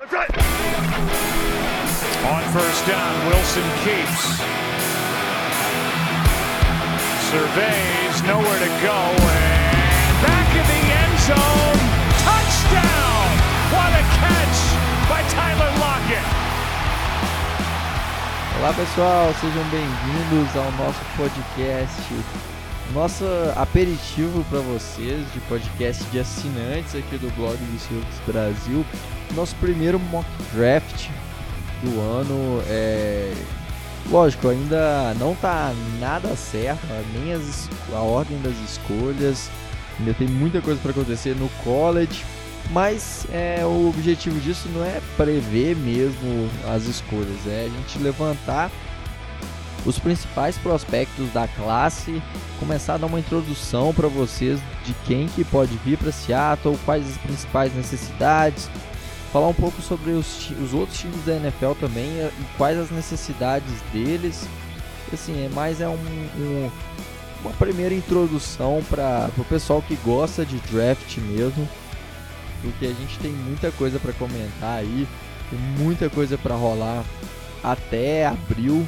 On first down, Wilson keeps. Surveys, nowhere to go, and back in the end zone. Touchdown! What a catch by Tyler Lockett! Olá pessoal, sejam bem-vindos ao nosso podcast, nosso aperitivo para vocês de podcast de assinantes aqui do blog do Seahawks Brasil, nosso primeiro mock draft do ano. É... Lógico, ainda não tá nada certo, nem as, a ordem das escolhas, ainda tem muita coisa para acontecer no college, mas é, o objetivo disso não é prever mesmo as escolhas, é a gente levantar os principais prospectos da classe, começar a dar uma introdução para vocês de quem que pode vir para Seattle, quais as principais necessidades, falar um pouco sobre os, os outros times da NFL também e quais as necessidades deles. Assim, é mais é um, um uma primeira introdução para o pessoal que gosta de draft mesmo, porque a gente tem muita coisa para comentar aí, muita coisa para rolar até abril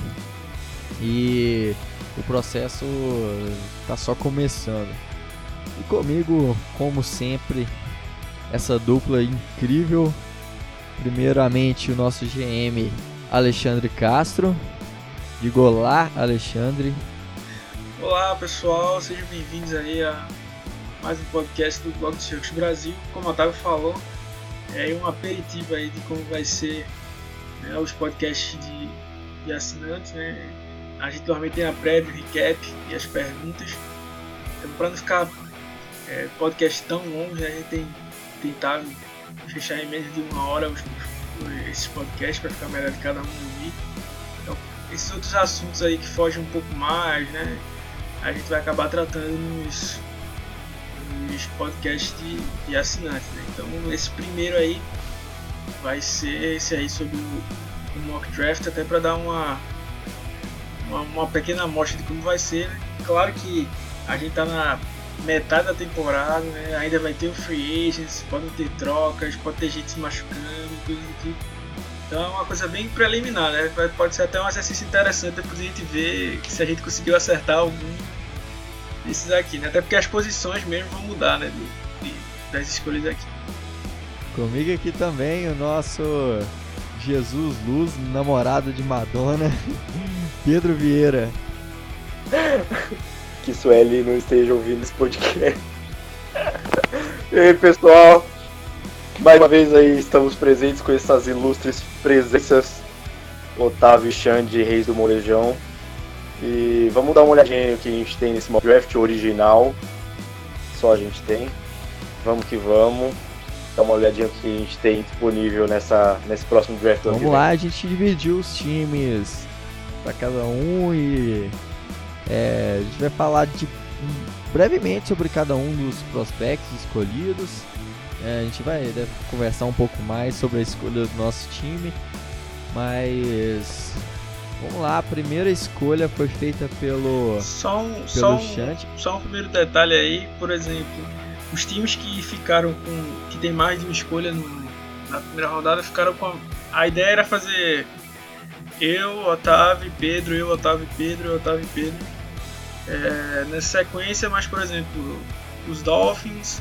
e o processo está só começando. E comigo, como sempre, essa dupla incrível Primeiramente o nosso GM Alexandre Castro. Digo olá, Alexandre. Olá pessoal, sejam bem-vindos aí a mais um podcast do Blog do Circus Brasil. Como o Otávio falou, é um aperitivo aí de como vai ser né, os podcasts de, de assinantes. Né? A gente normalmente tem a prévia, o recap e as perguntas. Então, para não ficar é, podcast tão longo, a gente tem tentado fechar em menos de uma hora os, esses podcasts para ficar melhor de cada um ouvir. Então, esses outros assuntos aí que fogem um pouco mais, né? A gente vai acabar tratando nos, nos podcasts de, de assinantes. Né? Então, esse primeiro aí vai ser esse aí sobre o, o mock draft, até para dar uma, uma, uma pequena amostra de como vai ser. Né? Claro que a gente está na metade da temporada, né? Ainda vai ter o free agents, podem ter trocas, pode ter gente se machucando, coisas do tipo. Então é uma coisa bem preliminar, né? Pode ser até um exercício interessante depois a gente ver se a gente conseguiu acertar algum desses aqui, né? Até porque as posições mesmo vão mudar, né? De, de, das escolhas aqui. Comigo aqui também o nosso Jesus Luz, namorado de Madonna, Pedro Vieira. que Sueli não esteja ouvindo esse podcast. e aí, pessoal? Mais uma vez aí estamos presentes com essas ilustres presenças. Otávio e Xande, Reis do Molejão. E vamos dar uma olhadinha no que a gente tem nesse draft original. Só a gente tem. Vamos que vamos. Dar uma olhadinha no que a gente tem disponível nessa, nesse próximo draft. Vamos lá, a gente dividiu os times para cada um e é, a gente vai falar de, brevemente sobre cada um dos prospectos escolhidos. É, a gente vai deve conversar um pouco mais sobre a escolha do nosso time. Mas vamos lá, a primeira escolha foi feita pelo só um, pelo só um, só um primeiro detalhe aí, por exemplo, os times que ficaram com que tem mais de uma escolha no, na primeira rodada ficaram com a, a ideia era fazer eu, Otávio Pedro, eu, Otávio e Pedro, eu, Otávio e Pedro. É, nessa sequência, mas por exemplo, os Dolphins,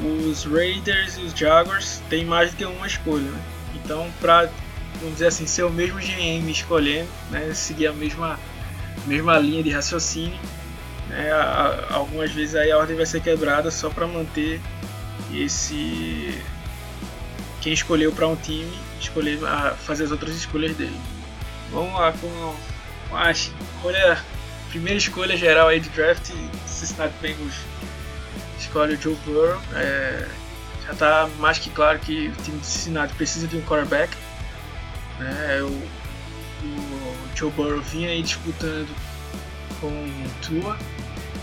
os Raiders e os Jaguars têm mais do que uma escolha. Né? Então, para vamos dizer assim, ser o mesmo GM escolhendo, né, seguir a mesma, mesma linha de raciocínio, né, algumas vezes aí a ordem vai ser quebrada só para manter esse quem escolheu para um time escolher fazer as outras escolhas dele. Vamos lá com a escolha, primeira escolha geral aí de draft, Cincinnati Bengals escolhe o Joe Burrow. É, já está mais que claro que o time de Cincinnati precisa de um quarterback. Né? O, o Joe Burrow vinha aí disputando com o Tua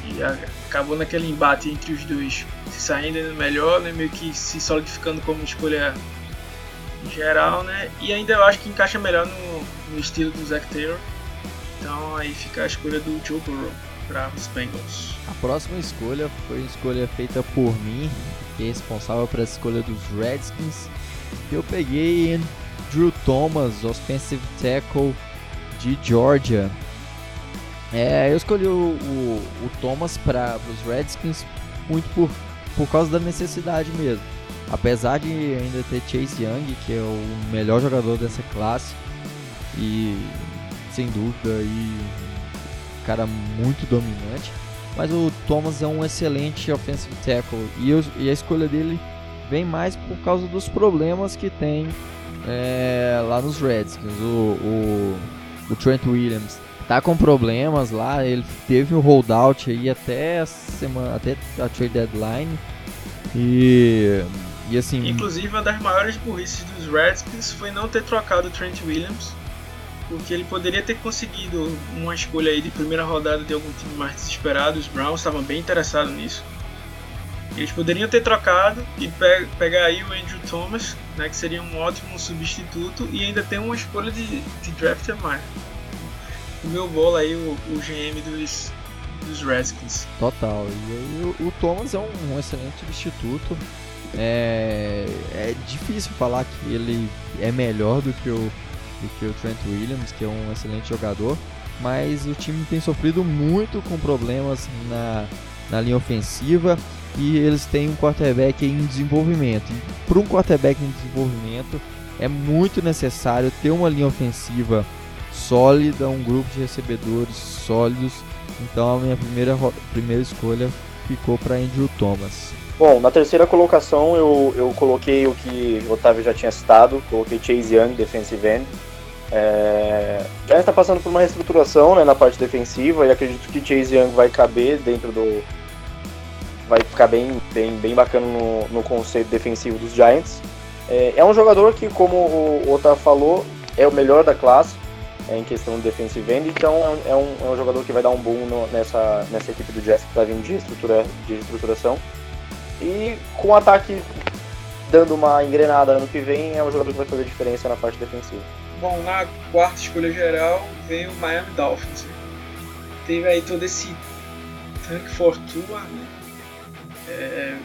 e acabou naquele embate entre os dois se saindo melhor, né? meio que se solidificando como escolha geral, né? E ainda eu acho que encaixa melhor no, no estilo do Zac Taylor. Então aí fica a escolha do Joe Burrow para os Bengals. A próxima escolha foi uma escolha feita por mim, que é responsável pela escolha dos Redskins. Eu peguei Drew Thomas, offensive tackle de Georgia. É, eu escolhi o, o, o Thomas para os Redskins muito por, por causa da necessidade mesmo. Apesar de ainda ter Chase Young, que é o melhor jogador dessa classe, e sem dúvida e cara muito dominante, mas o Thomas é um excelente offensive tackle e, eu, e a escolha dele vem mais por causa dos problemas que tem é, lá nos Redskins. O, o, o, Trent Williams tá com problemas lá, ele teve um holdout aí até a semana, até a trade deadline e e assim. Inclusive, uma das maiores burrices dos Redskins foi não ter trocado o Trent Williams, porque ele poderia ter conseguido uma escolha aí de primeira rodada de algum time mais desesperado. Os Browns estavam bem interessados nisso. Eles poderiam ter trocado e pe pegar aí o Andrew Thomas, né, que seria um ótimo substituto, e ainda ter uma escolha de, de draft a mais. O meu bola aí, o, o GM dos, dos Redskins. Total. E, o, o Thomas é um, um excelente substituto. É, é difícil falar que ele é melhor do que, o, do que o Trent Williams, que é um excelente jogador, mas o time tem sofrido muito com problemas na, na linha ofensiva e eles têm um quarterback em desenvolvimento. Para um quarterback em desenvolvimento é muito necessário ter uma linha ofensiva sólida, um grupo de recebedores sólidos. Então a minha primeira, primeira escolha ficou para Andrew Thomas. Bom, na terceira colocação eu, eu coloquei o que o Otávio já tinha citado, coloquei Chase Young, defensive end. É, já está passando por uma reestruturação né, na parte defensiva e acredito que Chase Young vai caber dentro do. vai ficar bem, bem, bem bacana no, no conceito defensivo dos Giants. É, é um jogador que, como o Otávio falou, é o melhor da classe é, em questão de defensive end, então é um, é um jogador que vai dar um boom no, nessa, nessa equipe do Jets que está vindo de, estrutura, de estruturação. E com o ataque dando uma engrenada ano que vem, é um jogador que vai fazer diferença na parte defensiva. Bom, na quarta escolha geral vem o Miami Dolphins. Teve aí todo esse tank fortuna, né? É,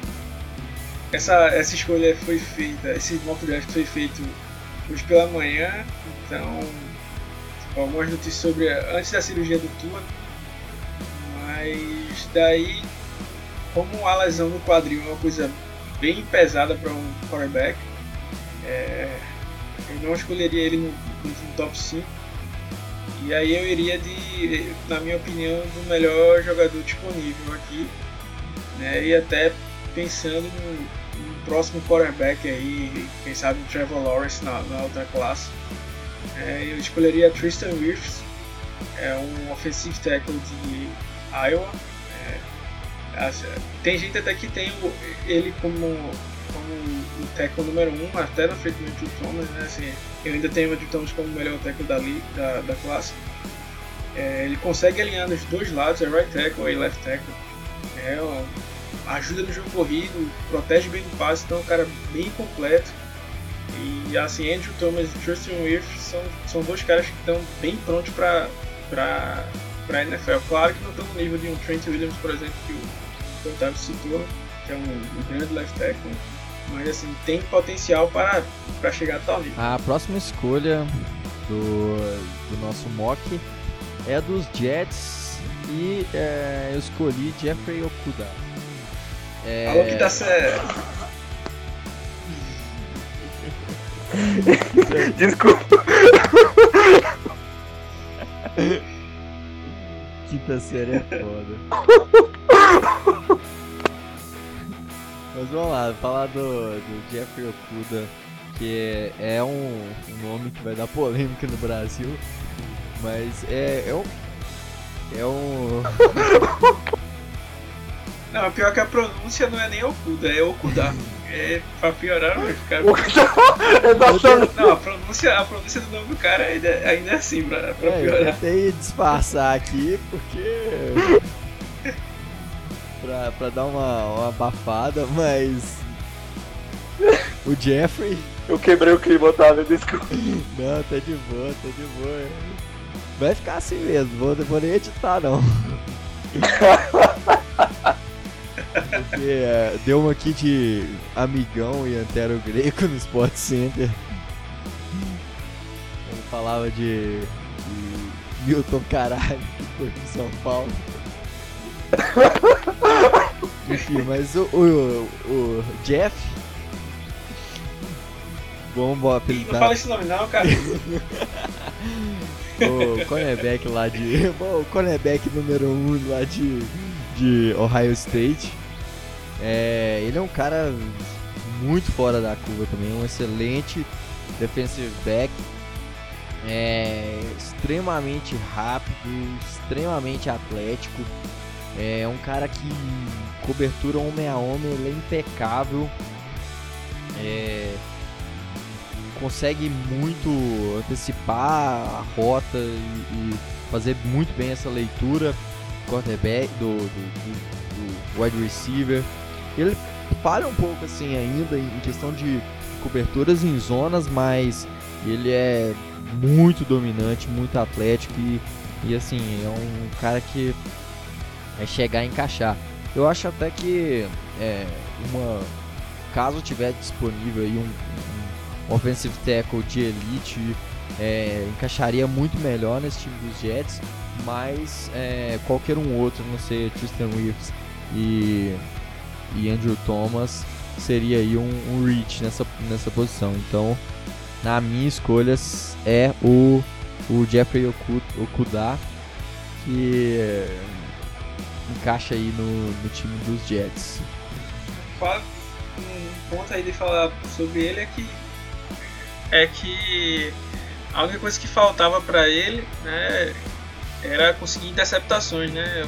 essa, essa escolha foi feita, esse mock draft foi feito hoje pela manhã, então algumas notícias sobre antes da cirurgia do Tua, mas daí como a lesão no quadril é uma coisa bem pesada para um quarterback, é, eu não escolheria ele no, no, top 5. E aí eu iria de, na minha opinião, do melhor jogador disponível aqui. Né, e até pensando no, no, próximo quarterback aí, quem sabe o Trevor Lawrence na, na outra classe. É, eu escolheria Tristan Wirfs, é um offensive tackle de Iowa tem gente até que tem ele como, como o tackle número 1, um, até na frente do Andrew Thomas, né? Assim, eu ainda tenho o Andrew Thomas como o melhor tackle da, da, da classe. É, ele consegue alinhar nos dois lados, é right tackle e left tackle. É, ó, ajuda no jogo corrido, protege bem do passe, então é um cara bem completo. E assim, Andrew Thomas e Tristan Wirth são, são dois caras que estão bem prontos para para NFL. Claro que não estão no nível de um Trent Williams, por exemplo, o que o Otávio citou, que é um, um grande left tackle, mas assim, tem potencial para, para chegar a tal nível. A próxima escolha do, do nosso mock é dos Jets e é, eu escolhi Jeffrey Okuda. É... Falou que dá certo. Desculpa. Quinta série é foda. Mas vamos lá, falar do, do Jeffrey Okuda, que é, é um, um, nome que vai dar polêmica no Brasil, mas é, é um. É um. Não, pior que a pronúncia não é nem Okuda, é Okuda. É, pra piorar, vai ficar. não, a pronúncia, a pronúncia do nome do cara ainda, ainda é assim, pra, pra é, piorar. Eu tentei disfarçar aqui porque pra, pra dar uma, uma abafada, mas. O Jeffrey. Eu quebrei o clima, Otávio, desculpa. Não, tá de boa, tá de boa. Vai ficar assim mesmo, vou, vou nem editar não. Porque é, deu uma aqui de amigão e antero greco no Sport Center. Ele falava de, de Milton Caralho, que foi de São Paulo. Enfim, mas o, o, o Jeff. Vamos apelidar. Não fala esse nome não, cara. o cornerback lá de. o cornerback número 1 um lá de, de Ohio State. É, ele é um cara muito fora da curva também, um excelente defensive back. É extremamente rápido, extremamente atlético. É um cara que cobertura homem a homem, ele é impecável. É, consegue muito antecipar a rota e, e, fazer muito bem essa leitura quarterback do, do, do, do wide receiver. Ele falha um pouco assim ainda em questão de coberturas em zonas, mas ele é muito dominante, muito atlético e, e assim, é um cara que é chegar e encaixar. Eu acho até que é, uma caso tiver disponível aí um, um offensive tackle de elite é, encaixaria muito melhor nesse time dos Jets, mas é, qualquer um outro, não sei, Tristan Wirfs e, e Andrew Thomas seria aí um, um reach nessa, nessa posição. Então, na minha escolha é o, o Jeffrey Okuda, que encaixa aí no, no time dos Jets. Um ponto aí de falar sobre ele é que é que a única coisa que faltava para ele, né, era conseguir interceptações, né,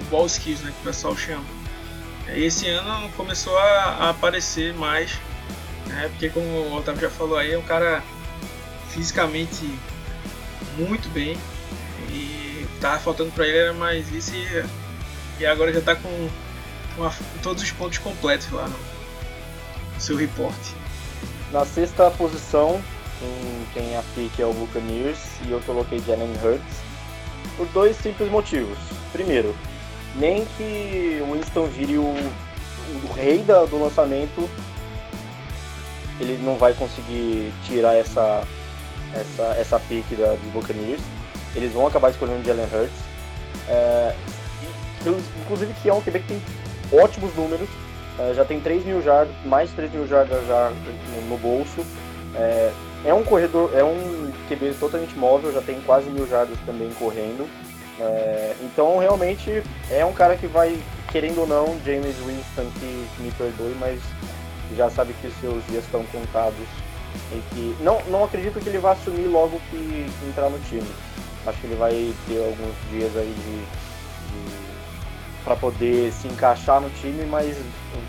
o ball skills, né, que o pessoal chama. E esse ano começou a, a aparecer mais, né, porque como o Otávio já falou aí, é um cara fisicamente muito bem e tava faltando para ele era mais isso e e agora já está com, uma, todos os pontos completos lá no seu reporte. Na sexta posição, quem a pique é o Buccaneers e eu coloquei Jalen Hurts por dois simples motivos. Primeiro, nem que o Winston vire o, o rei da, do lançamento, ele não vai conseguir tirar essa essa, essa pique da, dos Buccaneers. Eles vão acabar escolhendo Jalen Hurts. É, inclusive que é um QB que tem ótimos números, uh, já tem 3 mil jardas, mais de 3 mil jardas já no, no bolso. É, é, um corredor, é um QB totalmente móvel, já tem quase mil jardas também correndo. É, então realmente é um cara que vai, querendo ou não, James Winston que, que me perdoe, mas já sabe que seus dias estão contados e que não, não acredito que ele vá assumir logo que entrar no time. Acho que ele vai ter alguns dias aí de para poder se encaixar no time, mas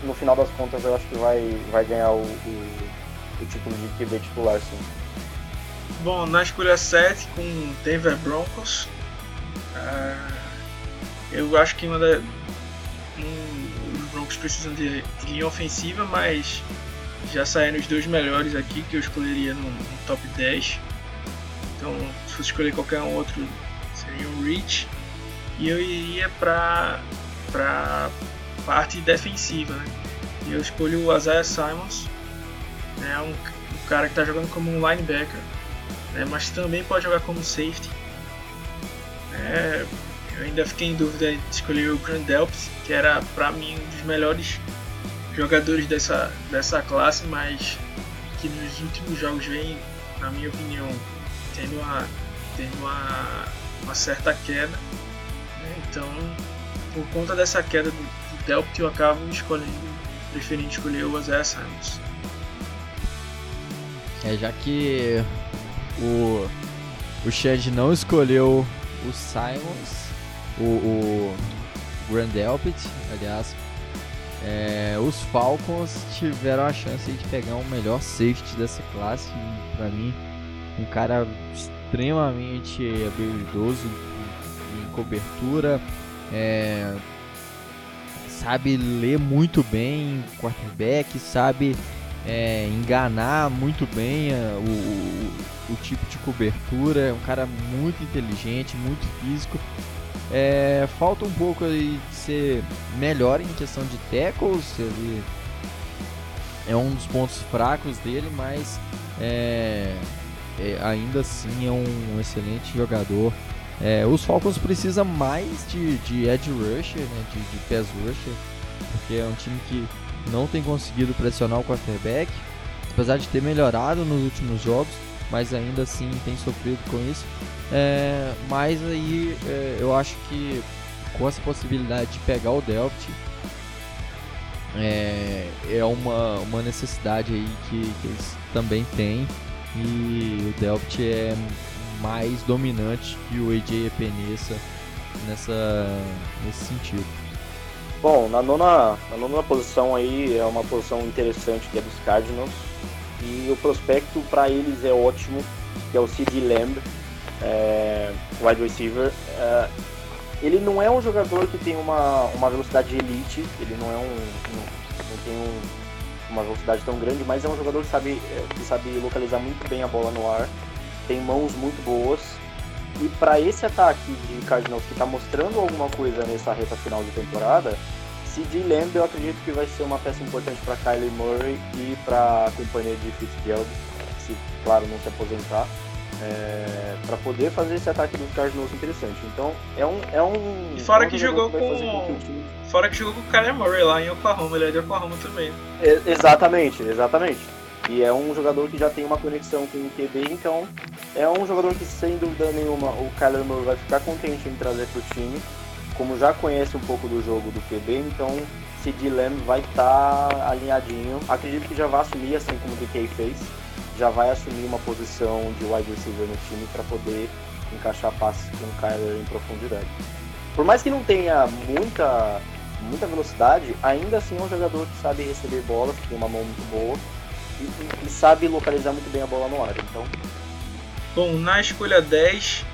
no final das contas eu acho que vai, vai ganhar o, o, o título de QB titular sim. Bom, na escolha 7 com Denver Broncos, uh, eu acho que uma da, um, os Broncos precisam de, de, linha ofensiva, mas já saíram os dois melhores aqui que eu escolheria no, no top 10. Então, se fosse escolher qualquer um outro, seria um Reach. E eu iria para para parte defensiva. Né? E eu escolho o Isaiah Simons, né? um, um cara que está jogando como um linebacker, né? mas também pode jogar como safety. É, eu ainda fiquei em dúvida de escolher o Grand Delpit, que era para mim um dos melhores jogadores dessa, dessa classe, mas que nos últimos jogos vem, na minha opinião, tendo uma, tendo uma, uma certa queda. Né? Então por conta dessa queda do, do Delpit, eu acabo escolhendo, preferindo escolher o Isaiah Simons. É, já que o, o Shed não escolheu o Simons, o, o Grand Delpit, aliás, é, os Falcons tiveram a chance de pegar o melhor safety dessa classe. Para mim, um cara extremamente habilidoso em cobertura, é, sabe ler muito bem quarterback, sabe é, enganar muito bem é, o, o, o, tipo de cobertura. É um cara muito inteligente, muito físico. É, falta um pouco de ser melhor em questão de tackles, ele é um dos pontos fracos dele, mas é, é, ainda assim é um excelente jogador. É, os Falcons precisam mais de, de edge rusher, né, de, de pass rusher, porque é um time que não tem conseguido pressionar o quarterback, apesar de ter melhorado nos últimos jogos, mas ainda assim tem sofrido com isso. É, mas aí é, eu acho que com essa possibilidade de pegar o Delft é, é uma, uma necessidade aí que, que eles também têm e o Delft é mais dominante que o AJ Epinesa nessa nesse sentido. Bom, na nona, na nona posição aí é uma posição interessante que é dos Cardinals e o prospecto para eles é ótimo, que é o CD Lamb, é, wide receiver. É, ele não é um jogador que tem uma, uma velocidade elite, ele não é um, um não tem um, uma velocidade tão grande, mas é um jogador que sabe, é, que sabe localizar muito bem a bola no ar, tem mãos muito boas. E para esse ataque de Cardinals que está mostrando alguma coisa nessa reta final de temporada, CD Lamb eu acredito que vai ser uma peça importante para Kyler Murray e para a companhia de Fitzgerald, se claro não se aposentar é, para poder fazer esse ataque dos Cardinals interessante. Então é um é um e fora um que jogou com, com time... fora que jogou com o Kyler Murray lá em Oklahoma, ele é de Oklahoma também. É, exatamente, exatamente. E é um jogador que já tem uma conexão com o QB, então é um jogador que sem dúvida nenhuma o Kyler Murray vai ficar contente em trazer para o time, como já conhece um pouco do jogo do QB, então Sid Lamb vai estar tá alinhadinho. Acredito que já vai assumir assim como o DK fez já vai assumir uma posição de wide receiver no time para poder encaixar passes com o Kyler em profundidade. Por mais que não tenha muita, muita velocidade, ainda assim é um jogador que sabe receber bolas, que tem uma mão muito boa e, sabe localizar muito bem a bola no ar. Então... Bom, na escolha 10,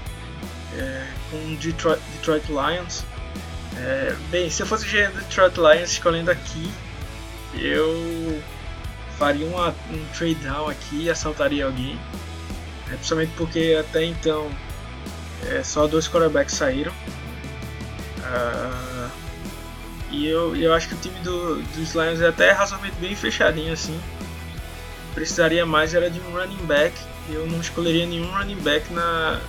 é, com Detroit, Detroit Lions, é, bem, se eu fosse o Detroit Lions escolhendo aqui, eu faria uma, um trade down aqui e assaltaria alguém. É, principalmente porque até então é, só dois quarterbacks saíram. Uh, e eu, eu acho que o time do, dos Lions é até razoavelmente bem fechadinho assim. Precisaria mais era de um running back. Eu não escolheria nenhum running back na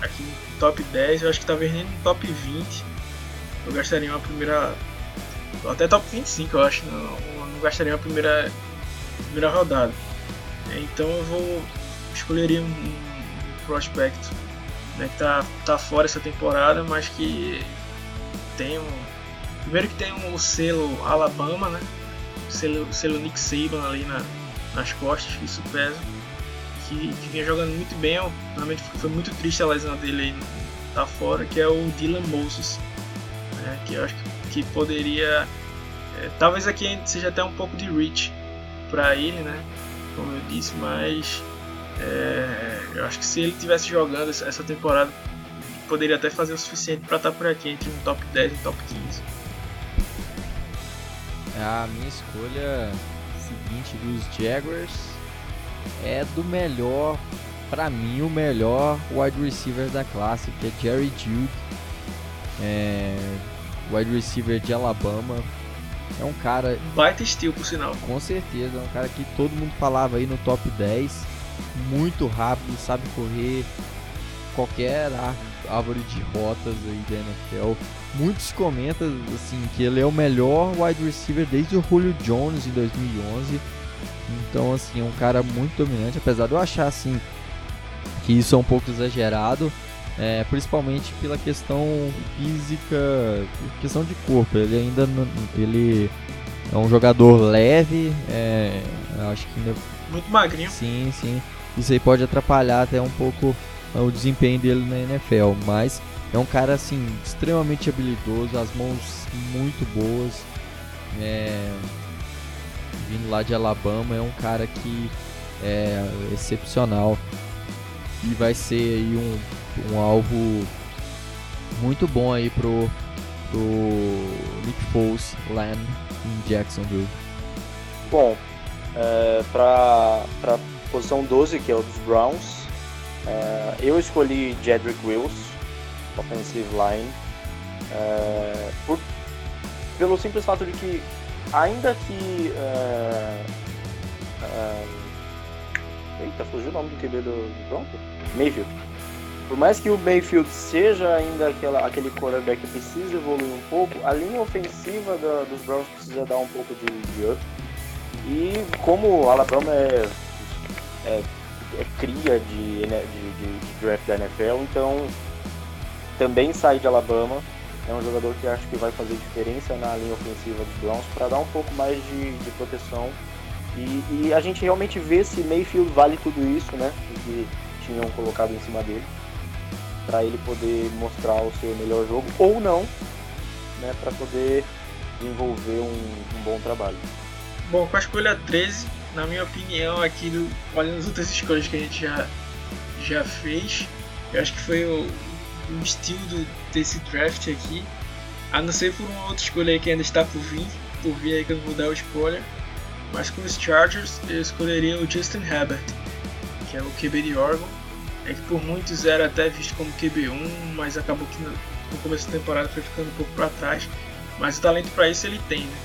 aqui no top 10. Eu acho que talvez nem no top 20. Eu gastaria uma primeira. Até top 25 eu acho. Não, não gastaria uma primeira primeira rodada. Então eu vou escolheria um, um prospecto né, que tá, tá fora essa temporada, mas que tem um. Primeiro que tem um, o selo Alabama, né? O selo, selo Nick Saban ali na, nas costas, isso pesa. Que, que vinha jogando muito bem, realmente foi muito triste a lesão dele aí tá fora, que é o Dylan Moses. Né, que eu acho que, poderia. É, talvez aqui seja até um pouco de reach para ele, né? Como eu disse, mas é, eu acho que se ele tivesse jogando essa temporada, poderia até fazer o suficiente para estar tá por aqui entre um top 10 e um top 15. A minha escolha seguinte dos Jaguars é do melhor, para mim, o melhor wide receiver da classe, que é Jerry Jude, é, wide receiver de Alabama, é um cara. Baita estilo, por sinal. Com certeza, é um cara que todo mundo falava aí no top 10. Muito rápido, sabe correr qualquer árvore de rotas aí da NFL. Muitos comentam assim que ele é o melhor wide receiver desde o Julio Jones em 2011. Então assim, é um cara muito dominante, apesar de eu achar assim que isso é um pouco exagerado, é, principalmente pela questão física, questão de corpo. Ele ainda não, ele é um jogador leve, é, acho que ainda, muito magrinho. Sim, sim. Isso aí pode atrapalhar até um pouco o desempenho dele na NFL, mas é um cara assim extremamente habilidoso, as mãos muito boas. É, vindo lá de Alabama, é um cara que é excepcional e vai ser aí um um alvo muito bom aí pro, pro Nick Foles lá em Jacksonville. Bom, é, para posição 12, que é o dos Browns, é, eu escolhi Jedrick Wills. Offensive line. É, por, pelo simples fato de que, ainda que. É, é, eita, fugiu o nome do QB do Broncos? Mayfield. Por mais que o Mayfield seja ainda aquela, aquele quarterback que precisa evoluir um pouco, a linha ofensiva da, dos Browns precisa dar um pouco de, de up. E como o Alabama é, é, é cria de, de, de, de draft da NFL, então também sai de Alabama. É um jogador que acho que vai fazer diferença na linha ofensiva dos Browns para dar um pouco mais de, de proteção. E, e, a gente realmente vê se Mayfield vale tudo isso, né? Que tinham colocado em cima dele. Para ele poder mostrar o seu melhor jogo ou não, né? Para poder desenvolver um, um, bom trabalho. Bom, com a escolha 13, na minha opinião, aqui do, olhando as outras escolhas que a gente já, já fez, eu acho que foi o, o estilo do, desse draft aqui. A não ser por uma outra escolha aí que ainda está por vir, por vir aí que eu vou dar o spoiler. Mas com os Chargers eu escolheria o Justin Herbert, que é o QB de Oregon. É que por muitos era até visto como QB1, mas acabou que no, começo da temporada foi ficando um pouco para trás. Mas o talento para isso ele tem, né?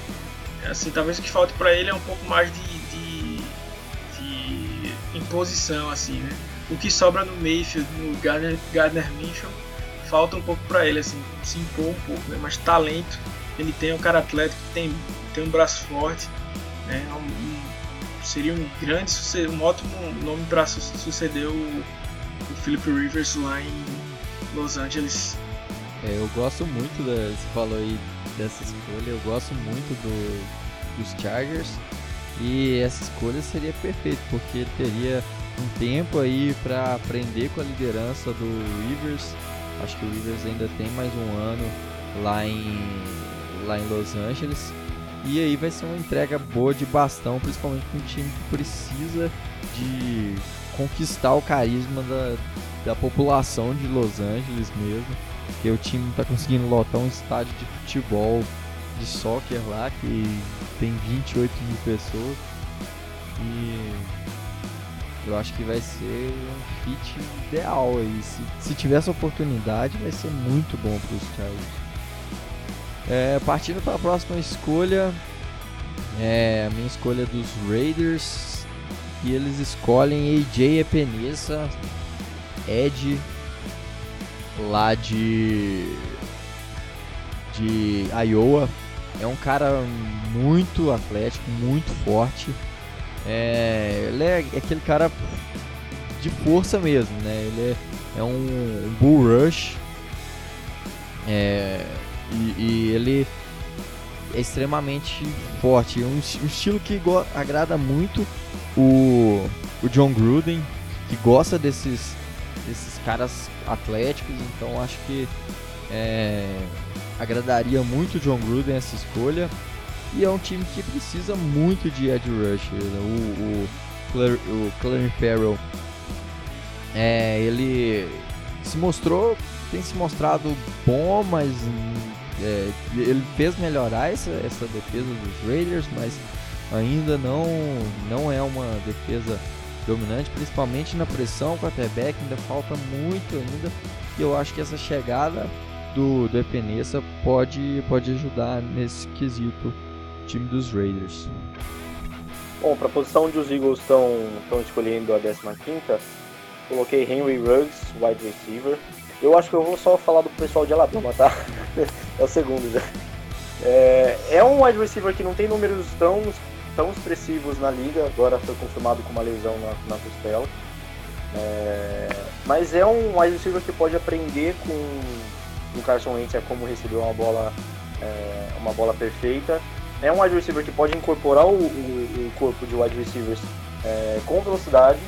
Assim, talvez o que falte para ele é um pouco mais de, de, de, imposição, assim, né? O que sobra no Mayfield, no Gardner, Gardner Minshew, falta um pouco para ele, assim, se impor um pouco, né? Mas talento, ele tem um cara atlético, tem, tem um braço forte, né? É um, um, seria um grande, um ótimo nome para suceder o, o Philip Rivers lá em Los Angeles. É, eu gosto muito da, você falou aí dessa escolha, eu gosto muito do, dos Chargers e essa escolha seria perfeita porque ele teria um tempo aí para aprender com a liderança do Rivers Acho que o Rivers ainda tem mais um ano lá em, lá em Los Angeles. E aí vai ser uma entrega boa de bastão, principalmente para um time que precisa de conquistar o carisma da, da população de Los Angeles mesmo. Porque o time está conseguindo lotar um estádio de futebol, de soccer lá, que tem 28 mil pessoas. E eu acho que vai ser um fit ideal aí. Se, se tiver essa oportunidade, vai ser muito bom para os Chargers. É, partindo para a próxima escolha, é a minha escolha dos Raiders. E eles escolhem AJ Epenesa, Ed, lá de, de Iowa. É um cara muito atlético, muito forte é, ele é aquele cara de força mesmo, né? Ele é, é um, um, bull rush é, e, e, ele é extremamente forte, um, um estilo que agrada muito o, o John Gruden, que gosta desses, desses caras atléticos, então acho que é, agradaria muito o John Gruden essa escolha. E é um time que precisa muito de edge rusher. Né? O, o, o Clarence Farrell, é, ele se mostrou, tem se mostrado bom, mas é, ele fez melhorar essa, essa defesa dos Raiders, mas ainda não, não é uma defesa dominante, principalmente na pressão, com a quarterback ainda falta muito ainda. E eu acho que essa chegada do, do Epenesa pode, pode ajudar nesse quesito time dos Raiders. Bom, para a posição onde os Eagles estão escolhendo a 15, coloquei Henry Ruggs, wide receiver. Eu acho que eu vou só falar do pessoal de Alabama, tá? é o segundo já. É, é, um wide receiver que não tem números tão, tão expressivos na liga, agora foi confirmado com uma lesão na, na costela. É, mas é um wide receiver que pode aprender com o Carson Wentz é como receber uma bola, é, uma bola perfeita é um wide receiver que pode incorporar o, o, o corpo de wide receivers é, com velocidade.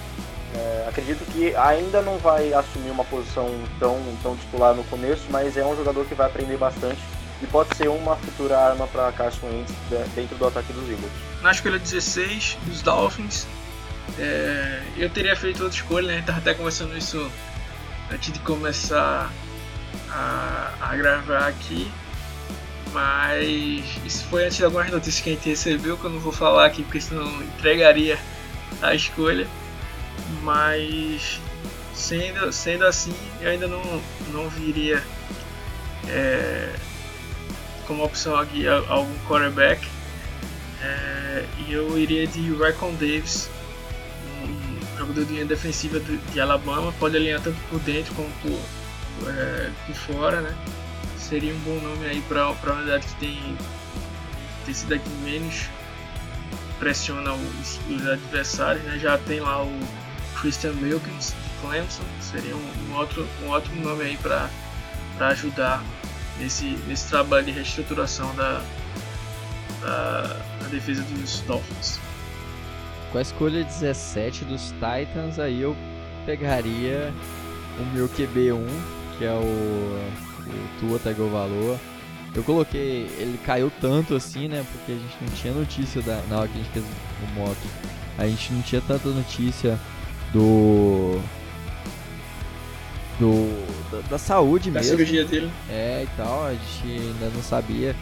É, acredito que ainda não vai assumir uma posição tão, tão titular no começo, mas é um jogador que vai aprender bastante e pode ser uma futura arma para Carson Wentz dentro do ataque dos Eagles. Na escolha 16 dos Dolphins, é, eu teria feito outra escolha, né? Estava até conversando isso antes de começar a, a gravar aqui. Mas isso foi antes de algumas notícias que a gente recebeu, que eu não vou falar aqui porque senão entregaria a escolha. mas sendo, sendo assim, eu ainda não, não viria é, como opção aqui algum quarterback. É, e eu iria de Raikon Davis, um jogador de linha defensiva de, de Alabama, pode alinhar tanto por dentro como por, é, por fora, né? Seria um bom nome aí para a unidade que tem, tem sido aqui menos pressiona os, os adversários, né? Já tem lá o Christian Wilkins de Clemson, seria um, um, outro, um ótimo nome aí para ajudar nesse, nesse trabalho de reestruturação da, da, da defesa dos Dolphins. Com a escolha 17 dos Titans, aí eu pegaria o meu QB1, que é o, o Tua Tagovailoa. Eu coloquei, ele caiu tanto assim, né? Porque a gente não tinha notícia da, na hora que a gente fez o mock. A gente não tinha tanta notícia do do da, da saúde da mesmo. Da cirurgia dele. É, e tal, a gente ainda não sabia.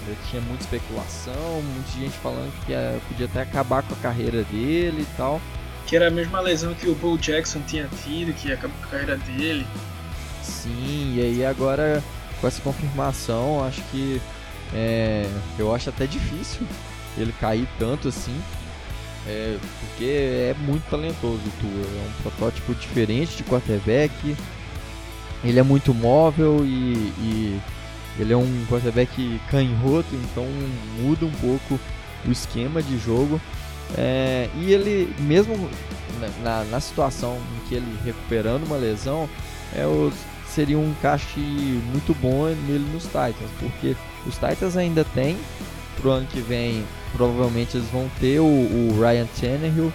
Ainda tinha muita especulação, muita gente falando que ia, podia até acabar com a carreira dele e tal. Que era a mesma lesão que o Bo Jackson tinha tido, que ia acabar com a carreira dele. Sim, e aí agora com essa confirmação, acho que é, eu acho até difícil ele cair tanto assim. É, porque é muito talentoso o Tua, é um protótipo diferente de quarterback. Ele é muito móvel e, e ele é um quarterback canhoto, então muda um pouco o esquema de jogo. É, e ele, mesmo na, na, situação em que ele recuperando uma lesão, é, o, seria um encaixe muito bom nele nos Titans, porque os Titans ainda têm pro ano que vem provavelmente eles vão ter o, o Ryan Tannehill,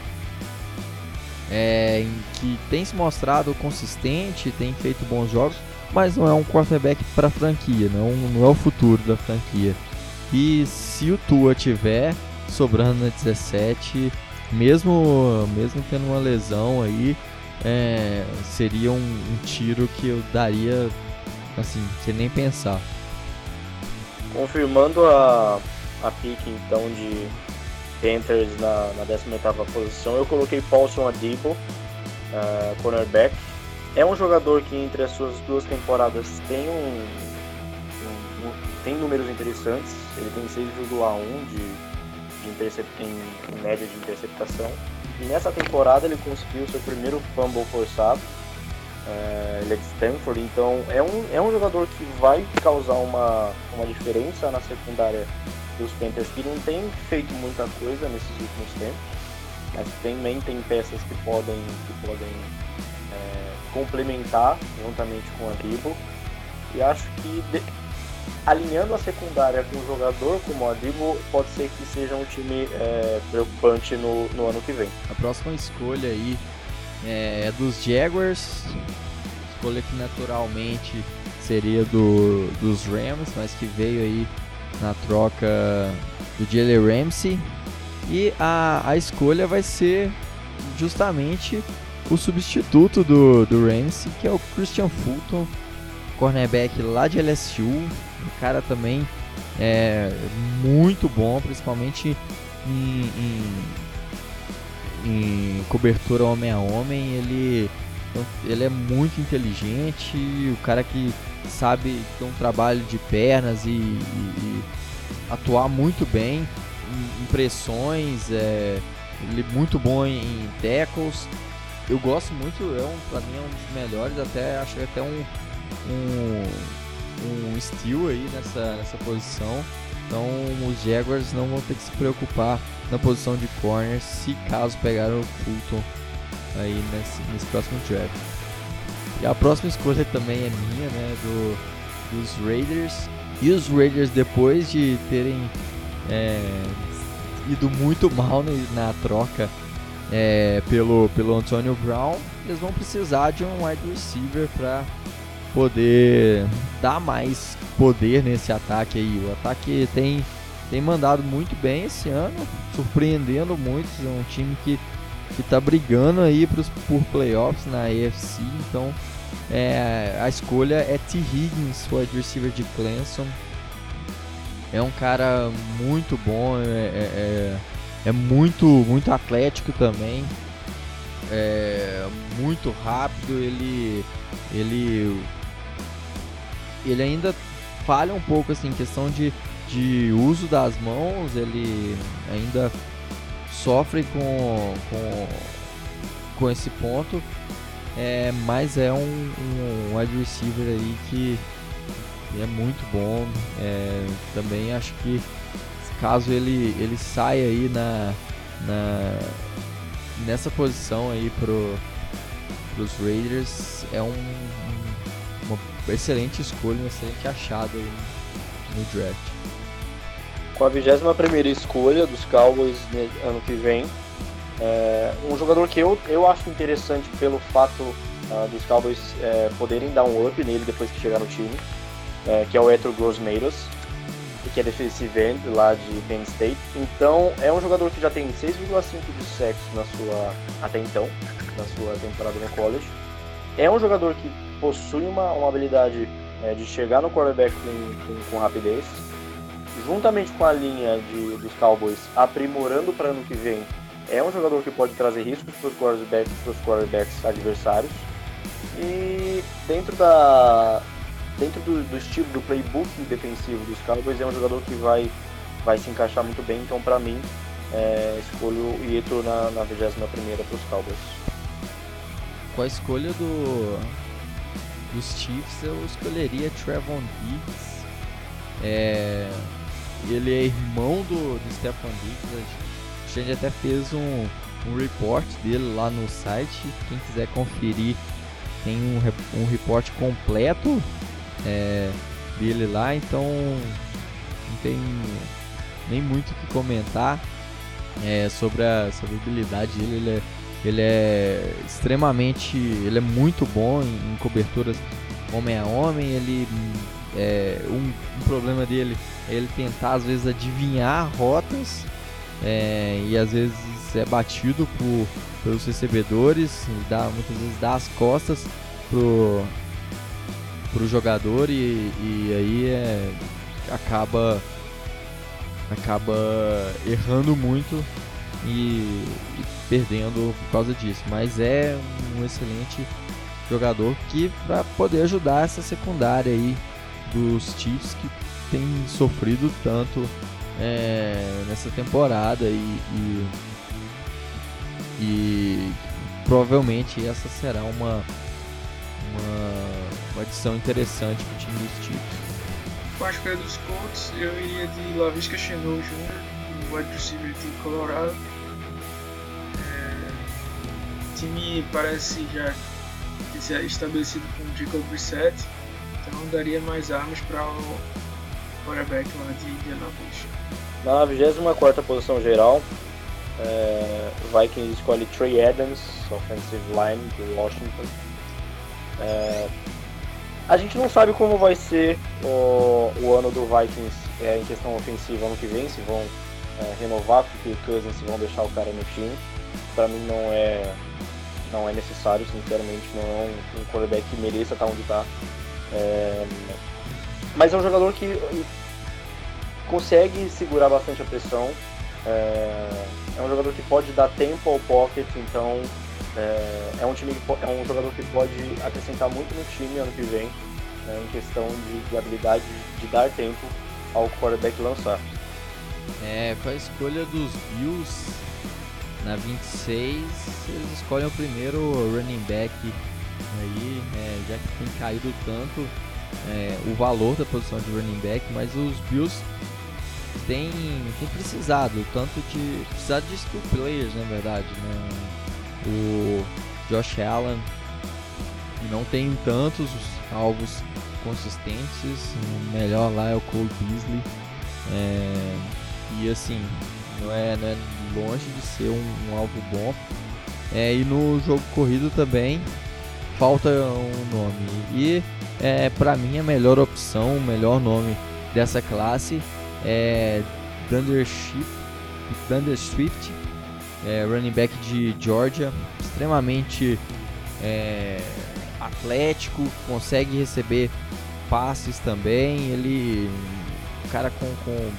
é, que tem se mostrado consistente, tem feito bons jogos, mas não é um quarterback para franquia, não, não é o futuro da franquia. E se o Tua tiver sobrando na 17, mesmo, mesmo tendo uma lesão aí, é, seria um, um, tiro que eu daria assim, sem nem pensar. Confirmando a, a pique então de Panthers na, na 18 posição. Eu coloquei Paulson Adibo, uh, cornerback. É um jogador que entre as suas duas temporadas tem um, um, um tem números interessantes. Ele tem 6,1 de, de intercept, em, em média de interceptação. Nessa temporada ele conseguiu seu primeiro fumble forçado. Uh, ele é de Stanford, então é um, é um jogador que vai causar uma, uma diferença na secundária dos Panthers que não tem feito muita coisa nesses últimos tempos, mas também tem peças que podem, que podem é, complementar juntamente com a Debo. E acho que de, alinhando a secundária com um jogador como a Debo, pode ser que seja um time é, preocupante no, no ano que vem. A próxima escolha aí é, é dos Jaguars, escolha que naturalmente seria do, dos Rams, mas que veio aí na troca do Jalen Ramsey. E a, a escolha vai ser justamente o substituto do, do Ramsey, que é o Christian Fulton, cornerback lá de LSU. O cara também é muito bom, principalmente em, em, em cobertura homem a homem. Ele, ele é muito inteligente, o cara que sabe ter um trabalho de pernas e, e, e atuar muito bem em, pressões, é, ele é muito bom em, em tackles. Eu gosto muito, é um, pra mim é um dos melhores, até que até um, um, um steal aí nessa, nessa posição. Então os Jaguars não vão ter que se preocupar na posição de corner se caso pegar o Fulton aí nesse, nesse próximo draft. E a próxima escolha também é minha, né? Do, dos Raiders. E os Raiders, depois de terem é, ido muito mal na troca é, pelo, pelo Antonio Brown, eles vão precisar de um wide receiver para poder dar mais poder nesse ataque aí. O ataque tem, tem mandado muito bem esse ano, surpreendendo muito. É um time que que está brigando aí pros, por playoffs na AFC, então é, a escolha é T. Higgins, wide receiver de Clemson. É um cara muito bom, é, é, é, é muito, muito atlético também. é, muito rápido, ele, ele, ele ainda falha um pouco assim, em questão de, de uso das mãos, ele ainda sofre com, com, com esse ponto, é, mas é um, um wide receiver aí que é muito bom. É, também acho que caso ele, ele saia aí na, na nessa posição aí pro os Raiders é um, excelente escolha, um excelente achado no draft. Com a 21 primeira escolha dos Cowboys ano que vem, é um jogador que eu, eu acho interessante pelo fato uh, dos Cowboys é, poderem dar um up nele depois que chegar no time, é, que é o Etro Grossmeiros que é defensive end lá de Penn State. Então é um jogador que já tem 6,5 de sexo na sua até então, na sua temporada no college. É um jogador que possui uma, uma habilidade é, de chegar no quarterback com, com, com, rapidez, juntamente com a linha de, dos Cowboys aprimorando para ano que vem. É um jogador que pode trazer riscos para os quarterbacks, quarterbacks adversários. E dentro da, dentro do, do, estilo do playbook defensivo dos Cowboys, é um jogador que vai, vai se encaixar muito bem. Então, para mim, é, escolho o Ieto na, na 21 para os Cowboys. Com a escolha do, dos Chiefs, eu escolheria Trevon Diggs. É, ele é irmão do, do Stefan Diggs. A gente até fez um, um report dele lá no site. Quem quiser conferir, tem um, um report completo é, dele lá, então não tem nem muito o que comentar é, sobre, a, sobre a habilidade dele. Ele é, ele é extremamente. Ele é muito bom em, em coberturas homem a homem. Ele é, um, um, problema dele é ele tentar às vezes adivinhar rotas é, e às vezes é batido por, pelos recebedores, dá, muitas vezes dá as costas pro, pro jogador e, e aí é, acaba acaba errando muito e, e, perdendo por causa disso. Mas é um excelente jogador que para poder ajudar essa secundária aí dos Chiefs que tem sofrido tanto é, nessa temporada e, e, e provavelmente essa será uma uma, uma adição interessante para o time dos Chiefs. Com a escolha dos Colts, eu iria de Lavisca Chenou Jr., o wide receiver de Colorado. O time parece já ter estabelecido com o Jacob Brissett, então daria mais armas para o quarterback lá de Indianapolis. Na 24 posição geral, é, Vikings escolhe Trey Adams, offensive line do Washington. É, a gente não sabe como vai ser o, o ano do Vikings é, em questão ofensiva ano que vem, se vão é, renovar com o Cousins, vão deixar o cara no time. Para mim não é não é necessário, sinceramente, não é um, um quarterback que mereça estar onde está. É, mas é um jogador que consegue segurar bastante a pressão. É, é um jogador que pode dar tempo ao pocket, então é, é um time que, é um jogador que pode acrescentar muito no time ano que vem, né, em questão de, de habilidade de, de dar tempo ao quarterback lançar. É, com a escolha dos Bills na 26, eles escolhem o primeiro running back aí, é, já que tem caído tanto é, o valor da posição de running back, mas os Bills têm, precisado tanto de precisado de skill players na verdade, né? o Josh Allen não tem tantos alvos consistentes, o melhor lá é o Cole Beasley. É, e assim, não é, não é, longe de ser um, um alvo bom. É, e no jogo corrido também falta um nome. E é, para mim a melhor opção, o melhor nome dessa classe é Thunder Swift é, running back de Georgia, extremamente é, atlético, consegue receber passes também. Ele, cara com, com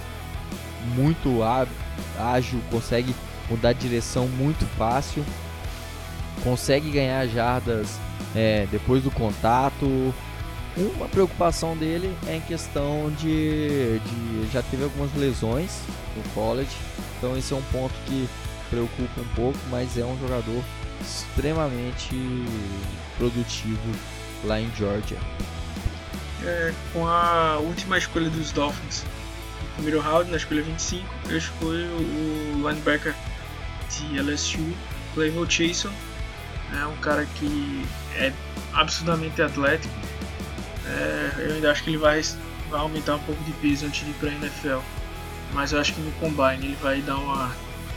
muito ágil, consegue mudar de direção muito fácil. consegue ganhar jardas é, depois do contato. Uma preocupação dele é em questão de, de já teve algumas lesões no college, então esse é um ponto que preocupa um pouco, mas é um jogador extremamente produtivo lá em Georgia. É, com a última escolha dos Dolphins, primeiro round, na escolha 25, eu escolho o linebacker de LSU, Clayville Chason. É um cara que é absurdamente atlético. É, eu ainda acho que ele vai, vai aumentar um pouco de peso antes de ir para a NFL. Mas eu acho que no combine ele vai dar uma.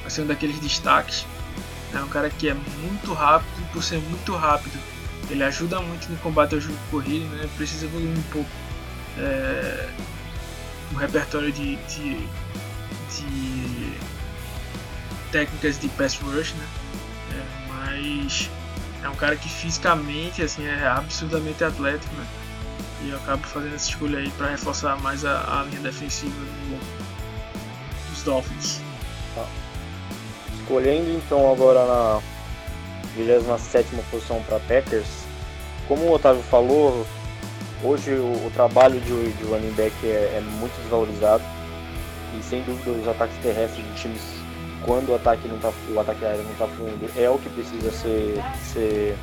vai ser um daqueles destaques. É um cara que é muito rápido por ser muito rápido, ele ajuda muito no combate ao jogo corrido, né? Precisa evoluir um pouco é, o repertório de, de, de técnicas de pass rush, né? É, mas é um cara que fisicamente assim é absurdamente atlético, né? E eu acabo fazendo essa escolha aí para reforçar mais a, a, linha defensiva do, dos Dolphins. Tá. Escolhendo então agora na 27 posição para Packers, como o Otávio falou, hoje o, o trabalho de, de running back é, é muito desvalorizado e sem dúvida os ataques terrestres de times quando o ataque não tá, o ataque aéreo não está fundo, é o que precisa ser, ser,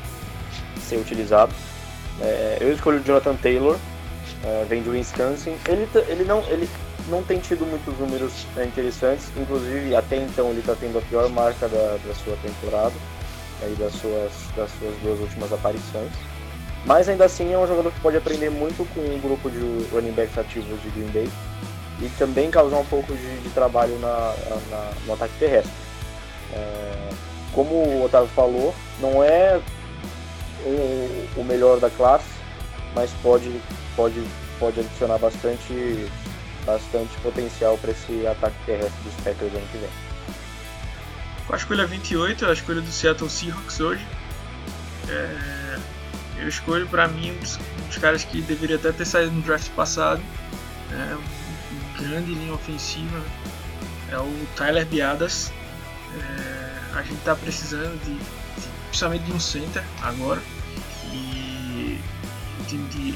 ser utilizado. É, eu escolhi o Jonathan Taylor, é, vem do Wisconsin. Ele, ele, não, ele não tem tido muitos números é, interessantes, inclusive até então ele está tendo a pior marca da, da sua temporada, aí das suas, das suas duas últimas aparições. Mas ainda assim é um jogador que pode aprender muito com um grupo de running backs ativos de Green Bay e também causar um pouco de, de trabalho na, na, no ataque terrestre. É, como o Otávio falou, não é um, o melhor da classe, mas pode, pode, pode adicionar bastante, bastante potencial para esse ataque terrestre dos Packers ano que vem. Com a escolha 28, a escolha do Seattle Seahawks hoje, é, eu escolho para mim um dos, um dos, caras que deveria até ter saído no draft passado, é, grande linha ofensiva é o Tyler Biadas. É, a gente está precisando de, de, principalmente de um center agora. E o time de.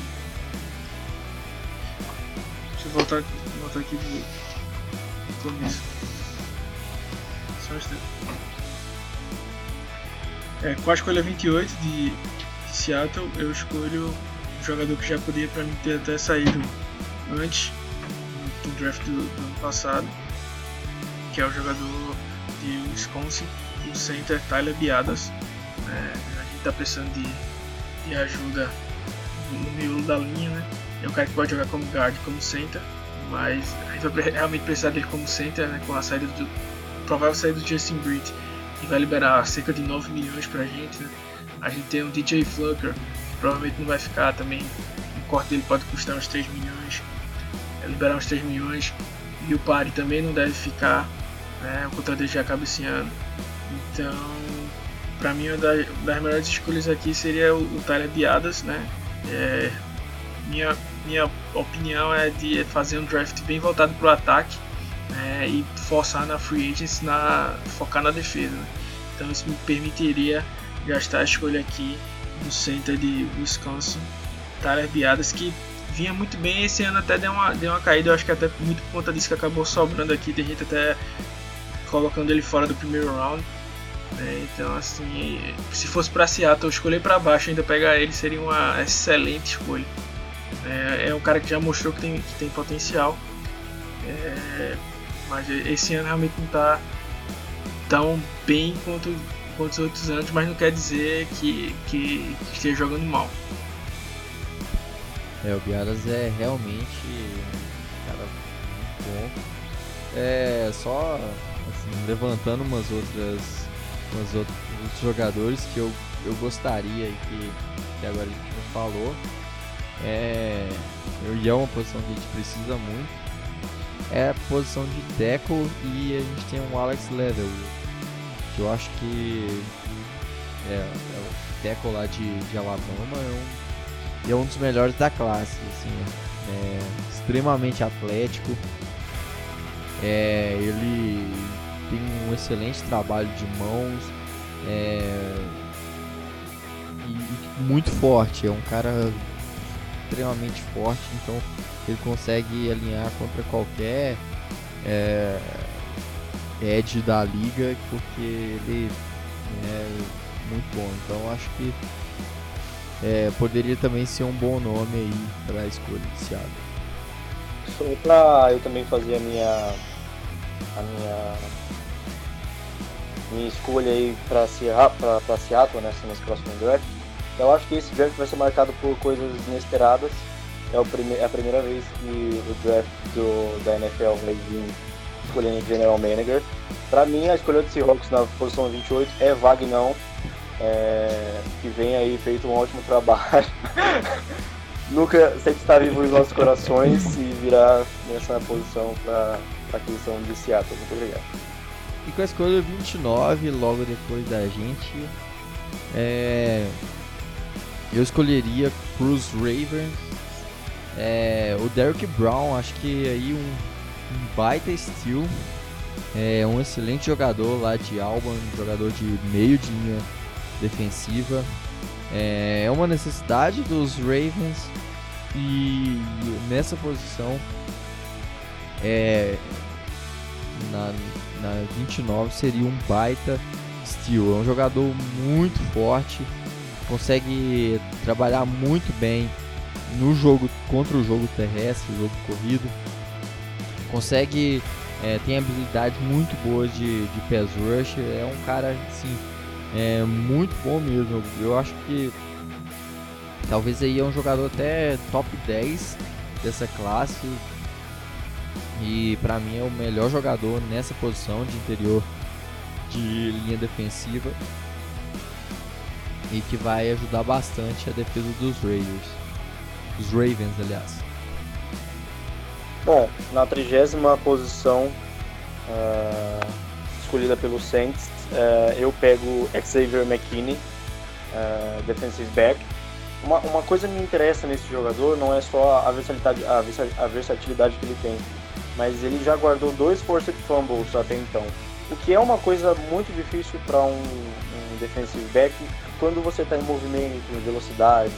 Deixa eu voltar, voltar aqui do, começo. Só um instante. É, com a escolha 28 de, de Seattle, eu escolho um jogador que já podia para mim ter até saído antes do draft do, do, ano passado, que é o jogador de Wisconsin, o center Tyler Biadas. É, a gente está precisando de, de ajuda no miolo da linha, né? É um cara que pode jogar como guard, como center, mas a gente vai realmente precisar dele como center, né? Com a saída do provável saída do Justin Britt, que vai liberar cerca de 9 milhões pra gente, né? A gente tem um DJ Flucker, que provavelmente não vai ficar também, o corte dele pode custar uns 3 milhões liberar uns 3 milhões. E o Pari também não deve ficar, né? o contrato dele já acaba esse ano. Então, para mim, uma das, das, melhores escolhas aqui seria o, o Tyler Biadas, né? É, minha, minha opinião é de fazer um draft bem voltado para o ataque né? e forçar na free agency, na, focar na defesa. Né? Então, isso me permitiria gastar a escolha aqui no center de Wisconsin, Tyler Biadas, que vinha muito bem. Esse ano até deu uma, deu uma caída, eu acho que até muito por conta disso que acabou sobrando aqui. Tem gente até colocando ele fora do primeiro round. Né? Então, assim, se fosse para Seattle, escolher para baixo ainda pegar ele seria uma excelente escolha. É, é, um cara que já mostrou que tem, que tem potencial. É, mas esse ano realmente não está tão bem quanto, os outros anos, mas não quer dizer que, que, esteja jogando mal. É, o Biaras é realmente um cara muito bom. É, só assim, levantando umas outras, umas outros, jogadores que eu, eu gostaria e que, que agora a gente não falou. É, e é uma posição que a gente precisa muito. É a posição de tackle e a gente tem um Alex Leather, que eu acho que é, é o tackle lá de, de Alabama é um e é um dos melhores da classe, assim, é extremamente atlético. É, ele tem um excelente trabalho de mãos, é, muito forte, é um cara extremamente forte, então ele consegue alinhar contra qualquer é, edge da liga, porque ele é muito bom. Então acho que é, poderia também ser um bom nome aí para a escolha de Seattle. Só para eu também fazer a minha a minha minha escolha aí para Seattle nessa, nesse próximo draft. Eu acho que esse draft vai ser marcado por coisas inesperadas. É, o prime é a primeira vez que o draft do, da NFL vai vir escolhendo General Manager. Para mim, a escolha do Seahawks na posição 28 é Vagnão, é, que vem aí feito um ótimo trabalho. Nunca sempre está vivo nos nossos corações e virar nessa posição para a aquisição de Seattle. Muito obrigado. E com a escolha 29, logo depois da gente, é, eu escolheria Cruz Ravens. É, o Derrick Brown, acho que aí um, um baita steal. É um excelente jogador lá de Alban, um jogador de meio de linha defensiva. É, é uma necessidade dos Ravens e nessa posição é, na, na 29 seria um baita steal. É um jogador muito forte, consegue trabalhar muito bem no jogo contra o jogo terrestre, o jogo corrido. Consegue é, tem habilidades muito boas de, de pass rush. É um cara assim é muito bom mesmo. Eu acho que talvez aí é um jogador até top 10 dessa classe. E para mim é o melhor jogador nessa posição de interior de linha defensiva. E que vai ajudar bastante a defesa dos Raiders. Os Ravens, aliás. Bom, na trigésima posição uh, escolhida pelo Saints, uh, eu pego Xavier McKinney, uh, defensive back. Uma, uma coisa que me interessa nesse jogador não é só a versatilidade, a, a versatilidade que ele tem, mas ele já guardou dois forced fumbles até então, o que é uma coisa muito difícil para um, um, defensive back quando você está em movimento, em velocidade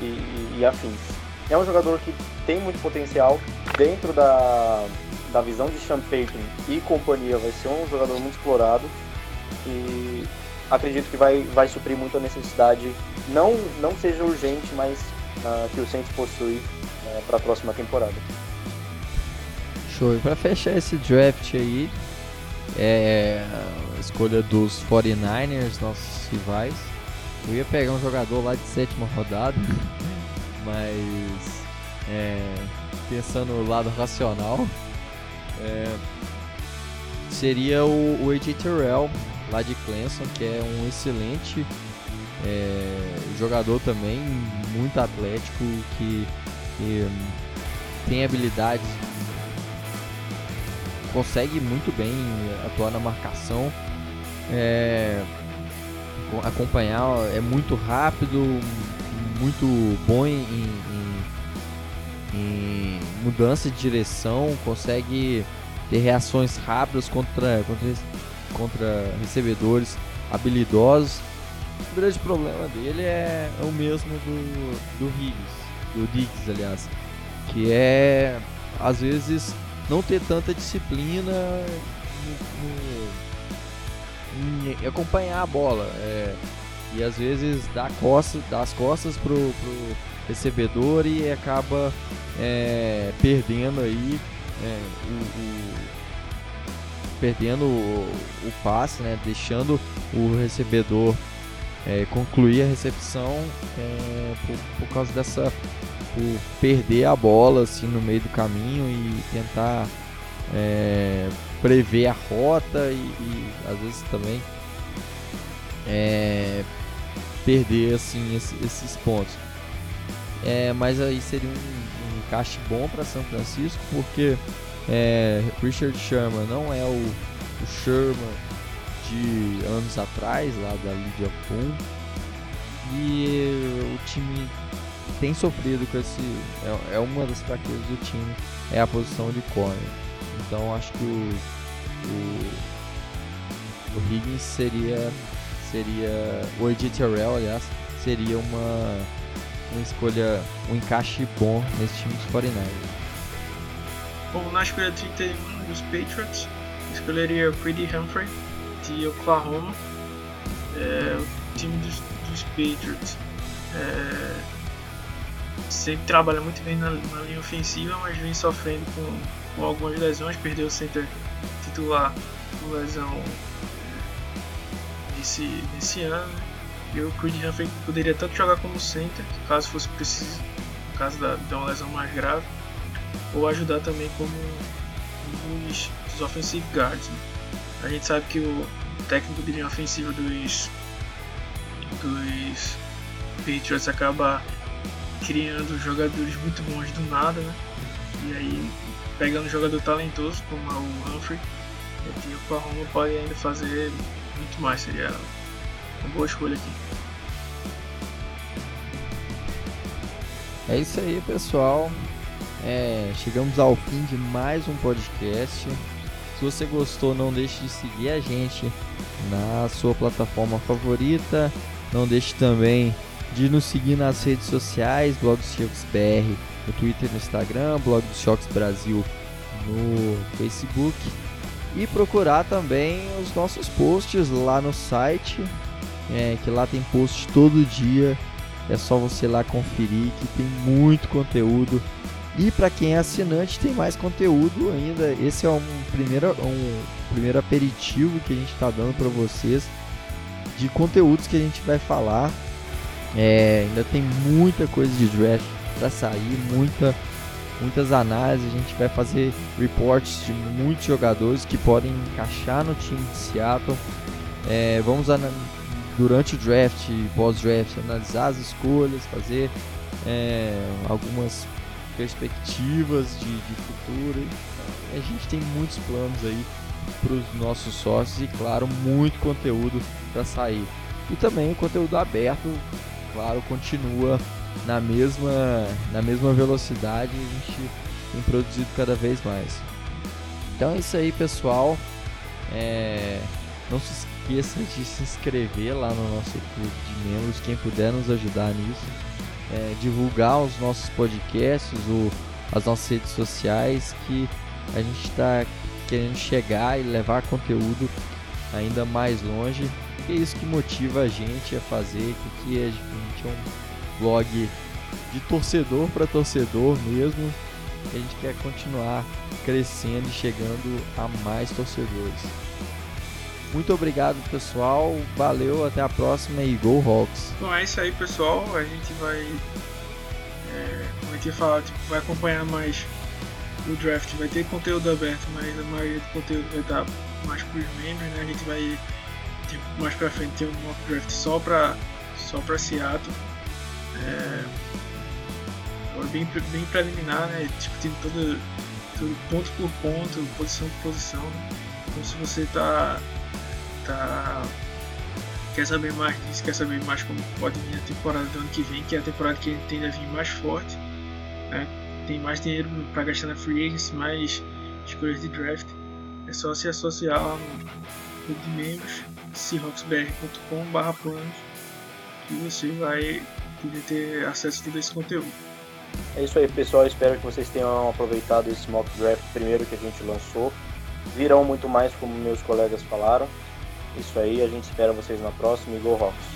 e, e, e afins. É um jogador que tem muito potencial dentro da, da visão de Sean Payton e companhia. Vai ser um jogador muito explorado e acredito que vai, vai suprir muito a necessidade, não, não seja urgente, mas uh, que o Saints possui uh, para a próxima temporada. Show. E para fechar esse draft aí, é a escolha dos 49ers, nossos rivais. Eu ia pegar um jogador lá de sétima rodada, mas é, pensando no lado racional, é, seria o, o AJ Terrell, lá de Clemson, que é um excelente é, jogador também, muito atlético, que, que tem habilidades, consegue muito bem atuar na marcação, é, acompanhar, é muito rápido, muito bom em, em, em, mudança de direção, consegue ter reações rápidas contra, contra contra recebedores habilidosos. O grande problema dele é o mesmo do, do Higgs, do Diggs, aliás, que é às vezes não ter tanta disciplina no, no, em acompanhar a bola. É, e às vezes dá, costa, dá as costas pro, pro recebedor e acaba é, perdendo aí é, o, o perdendo o, o passe, né, deixando o recebedor é, concluir a recepção é, por, por, causa dessa por perder a bola assim no meio do caminho e tentar é, prever a rota e, e às vezes também é, perder assim esses, pontos. É, mas aí seria um, um encaixe bom para São Francisco porque é, Richard Sherman não é o, o Sherman de anos atrás, lá da Lydia Poon. E o time tem sofrido com esse. É, é, uma das fraquezas do time, é a posição de corner. Então acho que o, o, o Higgins seria. Seria. O Terrell, aliás, seria uma, uma escolha, um encaixe bom nesse time dos 49ers. Bom, na escolha 31 dos Patriots, escolheria Freddie Humphrey, de Oklahoma. É, o time dos, dos Patriots é, sempre trabalha muito bem na, na, linha ofensiva, mas vem sofrendo com, com algumas lesões. Perdeu o center titular com lesão nesse, nesse ano. E o Creed Humphrey poderia tanto jogar como center, caso fosse preciso, caso da, de uma lesão mais grave, ou ajudar também como um dos, dos offensive guards. Né? A gente sabe que o técnico de linha ofensiva dos, dos Patriots acaba criando jogadores muito bons do nada, né? E aí pegando um jogador talentoso como é o Humphrey, o Oklahoma pode ainda fazer muito mais, seria uma boa escolha aqui. É isso aí, pessoal. É, chegamos ao fim de mais um podcast. Se você gostou, não deixe de seguir a gente na sua plataforma favorita. Não deixe também de nos seguir nas redes sociais, Blog dos Chocos BR, no Twitter, no Instagram, Blog dos Chocos Brasil no Facebook e procurar também os nossos posts lá no site, é, que lá tem post todo dia. É só você lá conferir que tem muito conteúdo. E para quem é assinante tem mais conteúdo ainda. Esse é um primeiro, um primeiro aperitivo que a gente está dando para vocês de conteúdos que a gente vai falar. É, ainda tem muita coisa de draft para sair, muita muitas análises, a gente vai fazer reports de muitos jogadores que podem encaixar no time de Seattle. É, vamos durante o draft e pós-draft analisar as escolhas, fazer é, algumas perspectivas de, de futuro. A gente tem muitos planos aí para os nossos sócios e, claro, muito conteúdo para sair. E também o conteúdo aberto, claro, continua na mesma, na mesma velocidade a gente tem produzido cada vez mais. Então é isso aí, pessoal. É, não se esqueça de se inscrever lá no nosso clube de membros, quem puder nos ajudar nisso. É, divulgar os nossos podcasts, o, as nossas redes sociais, que a gente está querendo chegar e levar conteúdo ainda mais longe. E é isso que motiva a gente a fazer, que a gente é um blog de torcedor para torcedor mesmo. A gente quer continuar crescendo e chegando a mais torcedores. Muito obrigado, pessoal. Valeu, até a próxima e Go Hawks. Bom, é isso aí, pessoal. A gente vai. É, como a gente falar, tipo, vai acompanhar mais o draft. Vai ter conteúdo aberto, mas a maioria do conteúdo vai estar mais para os membros. Né? A gente vai, tipo, mais para frente, ter um mock draft só para só pra Seattle. É, bem, bem preliminar, né? discutindo todo, todo ponto por ponto, posição por posição. Né? Então se você tá, tá quer saber mais disso, quer saber mais como pode vir a temporada do ano que vem, que é a temporada que tende a vir mais forte, né? tem mais dinheiro para gastar na free agency, mais escolhas de draft, é só se associar no clube de membros, seahawksbr.com/planos, que você vai poder ter acesso a todo esse conteúdo. É isso aí, pessoal. Espero que vocês tenham aproveitado esse mock draft primeiro que a gente lançou. Virão muito mais, como meus colegas falaram. Isso aí, a gente espera vocês na próxima e Go Rocks!